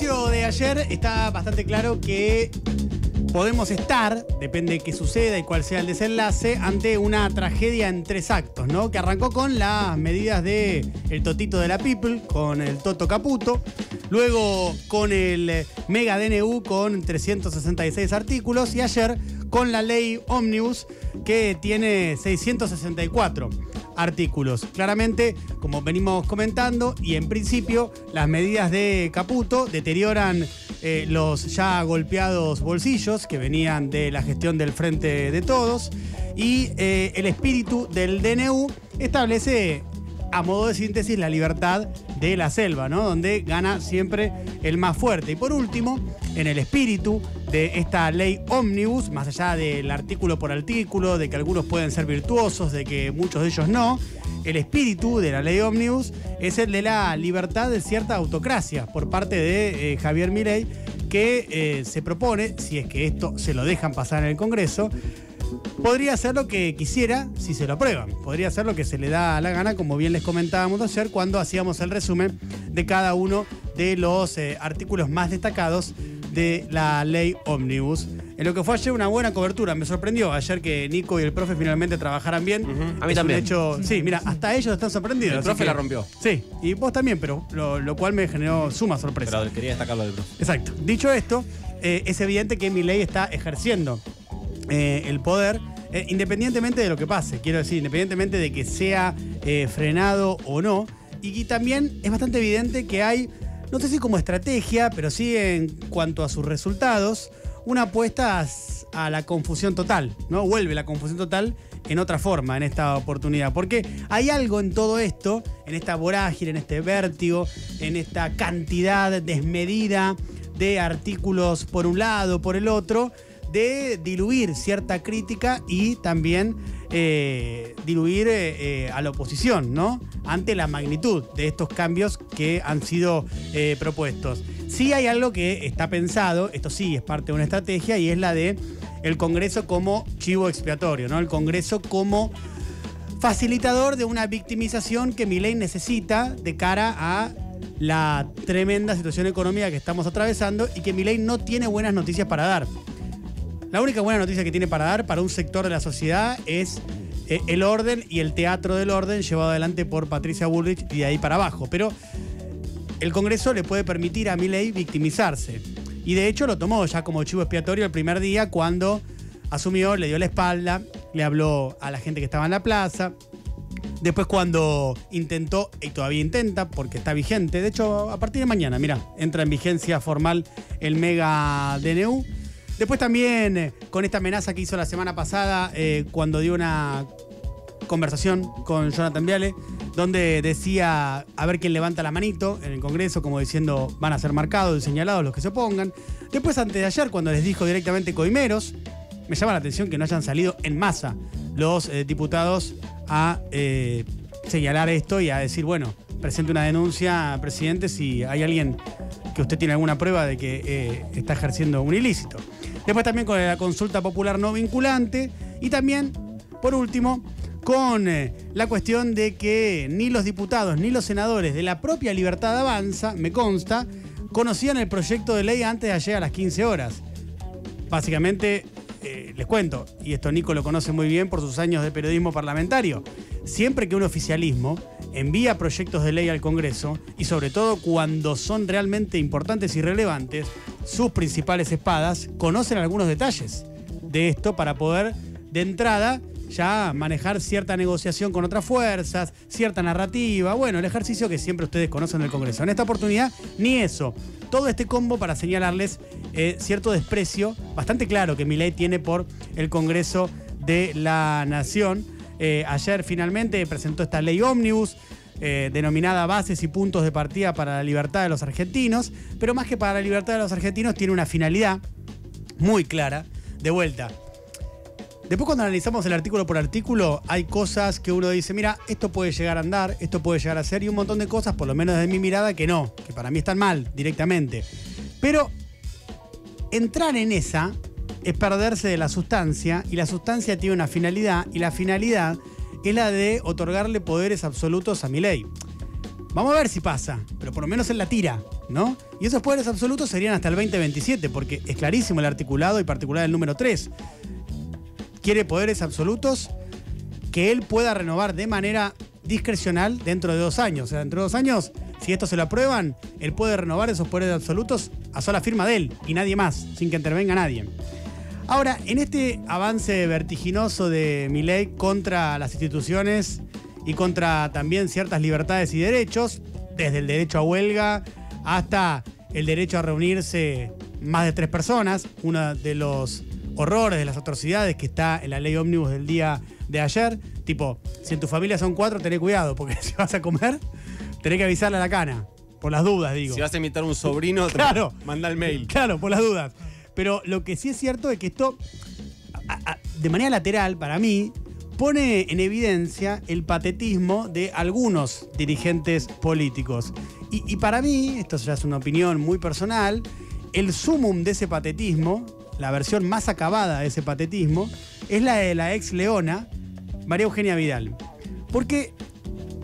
de ayer está bastante claro que podemos estar, depende de qué suceda y cuál sea el desenlace, ante una tragedia en tres actos, ¿no? Que arrancó con las medidas de el Totito de la People, con el Toto Caputo, luego con el Mega DNU con 366 artículos y ayer con la ley Omnibus que tiene 664 artículos. Claramente, como venimos comentando, y en principio, las medidas de Caputo deterioran eh, los ya golpeados bolsillos que venían de la gestión del Frente de Todos y eh, el espíritu del DNU establece a modo de síntesis, la libertad de la selva, ¿no? Donde gana siempre el más fuerte. Y por último, en el espíritu de esta ley ómnibus, más allá del artículo por artículo, de que algunos pueden ser virtuosos, de que muchos de ellos no, el espíritu de la ley ómnibus es el de la libertad de cierta autocracia por parte de eh, Javier Milei, que eh, se propone, si es que esto se lo dejan pasar en el Congreso, podría hacer lo que quisiera si se lo aprueban. Podría hacer lo que se le da la gana, como bien les comentábamos ayer cuando hacíamos el resumen de cada uno de los eh, artículos más destacados de la ley Omnibus. En lo que fue ayer una buena cobertura, me sorprendió ayer que Nico y el profe finalmente trabajaran bien. A mí también. De hecho, sí, mira, hasta ellos están sorprendidos. El profe la rompió. Sí, y vos también, pero lo, cual me generó suma sorpresa. Pero quería destacarlo del profe. Exacto. Dicho esto, eh, es evidente que mi ley está ejerciendo eh, el poder, eh, independientemente de lo que pase, quiero decir, independientemente de que sea eh, frenado o no. Y, también es bastante evidente que hay, no sé si como estrategia, pero sí en cuanto a sus resultados, una apuesta a, la confusión total, ¿no? Vuelve la confusión total en otra forma en esta oportunidad. Porque hay algo en todo esto, en esta vorágine, en este vértigo, en esta cantidad desmedida de artículos por un lado, por el otro, de diluir cierta crítica y también eh, diluir eh, eh, a la oposición, ¿no? Ante la magnitud de estos cambios que han sido propuestos. Sí hay algo que está pensado, esto sí es parte de una estrategia, y es la de el Congreso como chivo expiatorio, ¿no? El Congreso como facilitador de una victimización que mi ley necesita de cara a la tremenda situación económica que estamos atravesando y que mi ley no tiene buenas noticias para dar. La única buena noticia que tiene para dar para un sector de la sociedad es eh, el orden y el teatro del orden llevado adelante por Patricia Bullrich y de ahí para abajo. Pero el Congreso le puede permitir a Milei victimizarse. Y de hecho lo tomó ya como chivo expiatorio el primer día cuando asumió, le dio la espalda, le habló a la gente que estaba en la plaza. Después cuando intentó, y todavía intenta, porque está vigente, de hecho a partir de mañana, mira, entra en vigencia formal el mega DNU Después también eh, con esta amenaza que hizo la semana pasada eh, cuando dio una conversación con Jonathan Viale, donde decía a ver quién levanta la manito en el Congreso, como diciendo van a ser marcados y señalados los que se opongan. Después, antes de ayer, cuando les dijo directamente coimeros, me llama la atención que no hayan salido en masa los eh, diputados a señalar esto y a decir, bueno, presente una denuncia, presidente, si hay alguien que usted tiene alguna prueba de que está ejerciendo un ilícito. Después también con la consulta popular no vinculante. Y también, por último, con eh, la cuestión de que ni los diputados ni los senadores de la propia Libertad Avanza, me consta, conocían el proyecto de ley antes de ayer a las 15 horas. Básicamente, eh, les cuento, y esto Nico lo conoce muy bien por sus años de periodismo parlamentario, siempre que un oficialismo envía proyectos de ley al Congreso, y sobre todo cuando son realmente importantes y relevantes, sus principales espadas conocen algunos detalles de esto para poder, de entrada, ya manejar cierta negociación con otras fuerzas, cierta narrativa, bueno, el ejercicio que siempre ustedes conocen del Congreso. En esta oportunidad, ni eso. Todo este combo para señalarles eh, cierto desprecio bastante claro que Milei tiene por el Congreso de la Nación. Eh, ayer finalmente presentó esta ley ómnibus eh, denominada Bases y Puntos de Partida para la Libertad de los Argentinos, pero más que para la libertad de los argentinos tiene una finalidad muy clara. De vuelta, Después cuando analizamos el artículo por artículo, hay cosas que uno dice, mira, esto puede llegar a andar, esto puede llegar a ser, y un montón de cosas, por lo menos desde mi mirada, que no, que para mí están mal directamente. Pero entrar en esa es perderse de la sustancia, y la sustancia tiene una finalidad, y la finalidad es la de otorgarle poderes absolutos a mi ley. Vamos a ver si pasa, pero por lo menos en la tira, ¿no? Y esos poderes absolutos serían hasta el 2027, porque es clarísimo el articulado y particular el número 3. Quiere poderes absolutos que él pueda renovar de manera discrecional dentro de dos años. O sea, dentro de dos años, si esto se lo aprueban, él puede renovar esos poderes absolutos a sola firma de él y nadie más, sin que intervenga nadie. Ahora, en este avance vertiginoso de Milei contra las instituciones y contra también ciertas libertades y derechos, desde el derecho a huelga hasta el derecho a reunirse más de tres personas, uno de los horrores, de las atrocidades que está en la ley ómnibus del día de ayer, tipo, si en tu familia son cuatro, tené cuidado, porque si vas a comer, tenés que avisarle a la cana, por las dudas, digo. Si vas a invitar a un sobrino, claro, manda el mail. Claro, por las dudas. Pero lo que sí es cierto es que esto, de manera lateral, para mí, pone en evidencia el patetismo de algunos dirigentes políticos. Y, para mí, esto ya es una opinión muy personal, el sumum de ese patetismo, la versión más acabada de ese patetismo, es la de la ex leona, María Eugenia Vidal. Porque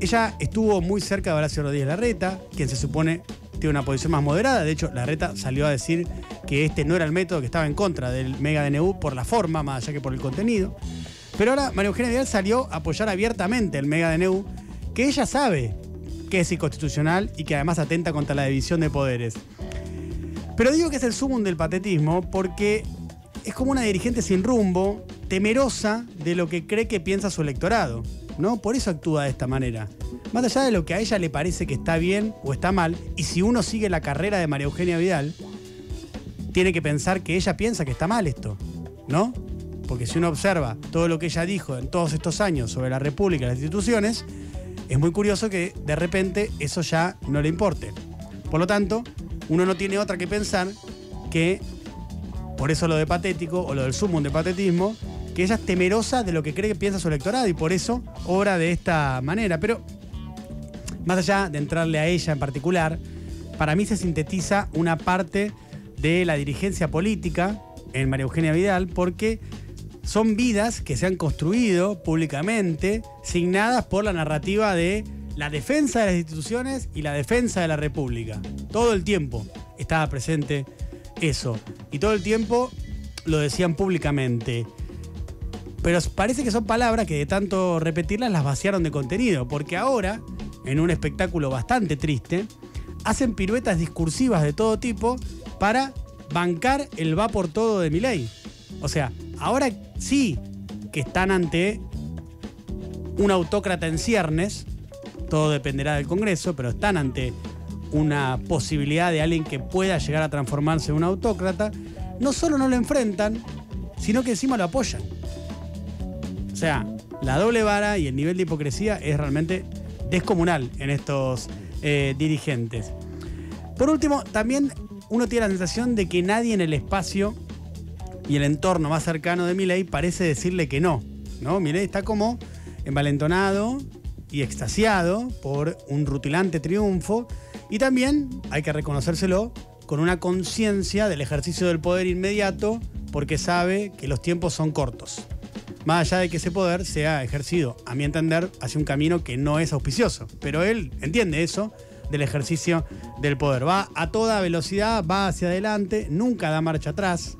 ella estuvo muy cerca de Horacio Rodríguez Larreta, quien se supone tiene una posición más moderada. De hecho, Larreta salió a decir que este no era el método, que estaba en contra del Mega DNU por la forma, más allá que por el contenido. Pero ahora María Eugenia Vidal salió a apoyar abiertamente el Mega DNU, que ella sabe que es inconstitucional y que además atenta contra la división de poderes. Pero digo que es el sumum del patetismo porque es como una dirigente sin rumbo, temerosa de lo que cree que piensa su electorado. ¿no? Por eso actúa de esta manera. Más allá de lo que a ella le parece que está bien o está mal, y si uno sigue la carrera de María Eugenia Vidal, tiene que pensar que ella piensa que está mal esto, ¿no? Porque si uno observa todo lo que ella dijo en todos estos años sobre la República y las instituciones, es muy curioso que de repente eso ya no le importe. Por lo tanto, uno no tiene otra que pensar que, por eso lo de patético o lo del sumum de patetismo, que ella es temerosa de lo que cree que piensa su electorado y por eso obra de esta manera. Pero más allá de entrarle a ella en particular, para mí se sintetiza una parte de la dirigencia política en María Eugenia Vidal porque son vidas que se han construido públicamente, signadas por la narrativa de la defensa de las instituciones y la defensa de la República. Todo el tiempo estaba presente eso. Y todo el tiempo lo decían públicamente. Pero parece que son palabras que de tanto repetirlas las vaciaron de contenido, porque ahora, en un espectáculo bastante triste, hacen piruetas discursivas de todo tipo para bancar el va por todo de mi ley. O sea, ahora sí que están ante un autócrata en ciernes, todo dependerá del Congreso, pero están ante una posibilidad de alguien que pueda llegar a transformarse en un autócrata, no solo no lo enfrentan, sino que encima lo apoyan. O sea, la doble vara y el nivel de hipocresía es realmente descomunal en estos eh, dirigentes. Por último, también uno tiene la sensación de que nadie en el espacio y el entorno más cercano de Milei parece decirle que no. ¿no? Milei está como envalentonado y extasiado por un rutilante triunfo y también, hay que reconocérselo, con una conciencia del ejercicio del poder inmediato porque sabe que los tiempos son cortos más allá de que ese poder sea ejercido, a mi entender, hacia un camino que no es auspicioso. Pero él entiende eso del ejercicio del poder. Va a toda velocidad, va hacia adelante, nunca da marcha atrás.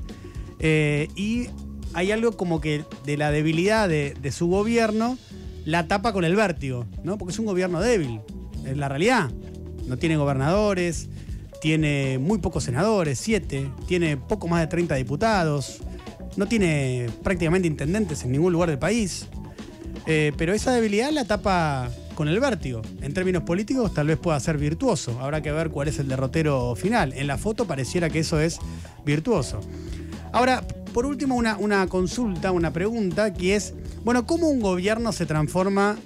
Eh, y hay algo como que de la debilidad de, su gobierno la tapa con el vértigo, ¿no? Porque es un gobierno débil, es la realidad. No tiene gobernadores, tiene muy pocos senadores, siete, tiene poco más de 30 diputados, no tiene prácticamente intendentes en ningún lugar del país. Eh, pero esa debilidad la tapa con el vértigo. En términos políticos tal vez pueda ser virtuoso. Habrá que ver cuál es el derrotero final. En la foto pareciera que eso es virtuoso. Ahora, por último, una, consulta, una pregunta, que es, bueno, ¿cómo un gobierno se transforma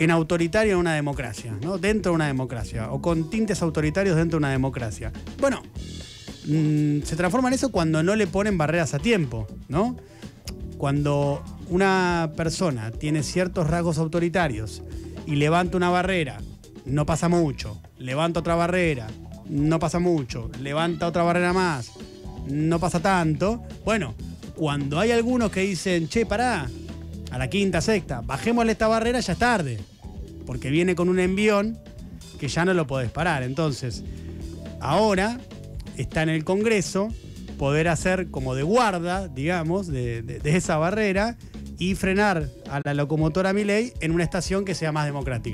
en autoritario en una democracia, ¿no? dentro de una democracia, o con tintes autoritarios dentro de una democracia. Bueno, Mm, se transforma en eso cuando no le ponen barreras a tiempo, ¿no? Cuando una persona tiene ciertos rasgos autoritarios y levanta una barrera, no pasa mucho, levanta otra barrera, no pasa mucho, levanta otra barrera más, no pasa tanto, bueno, cuando hay algunos que dicen, che, pará, a la quinta, sexta, bajémosle esta barrera, ya es tarde, porque viene con un envión que ya no lo podés parar. Entonces, ahora está en el Congreso poder hacer como de guarda, digamos, de, de esa barrera y frenar a la locomotora Miley en una estación que sea más democrática.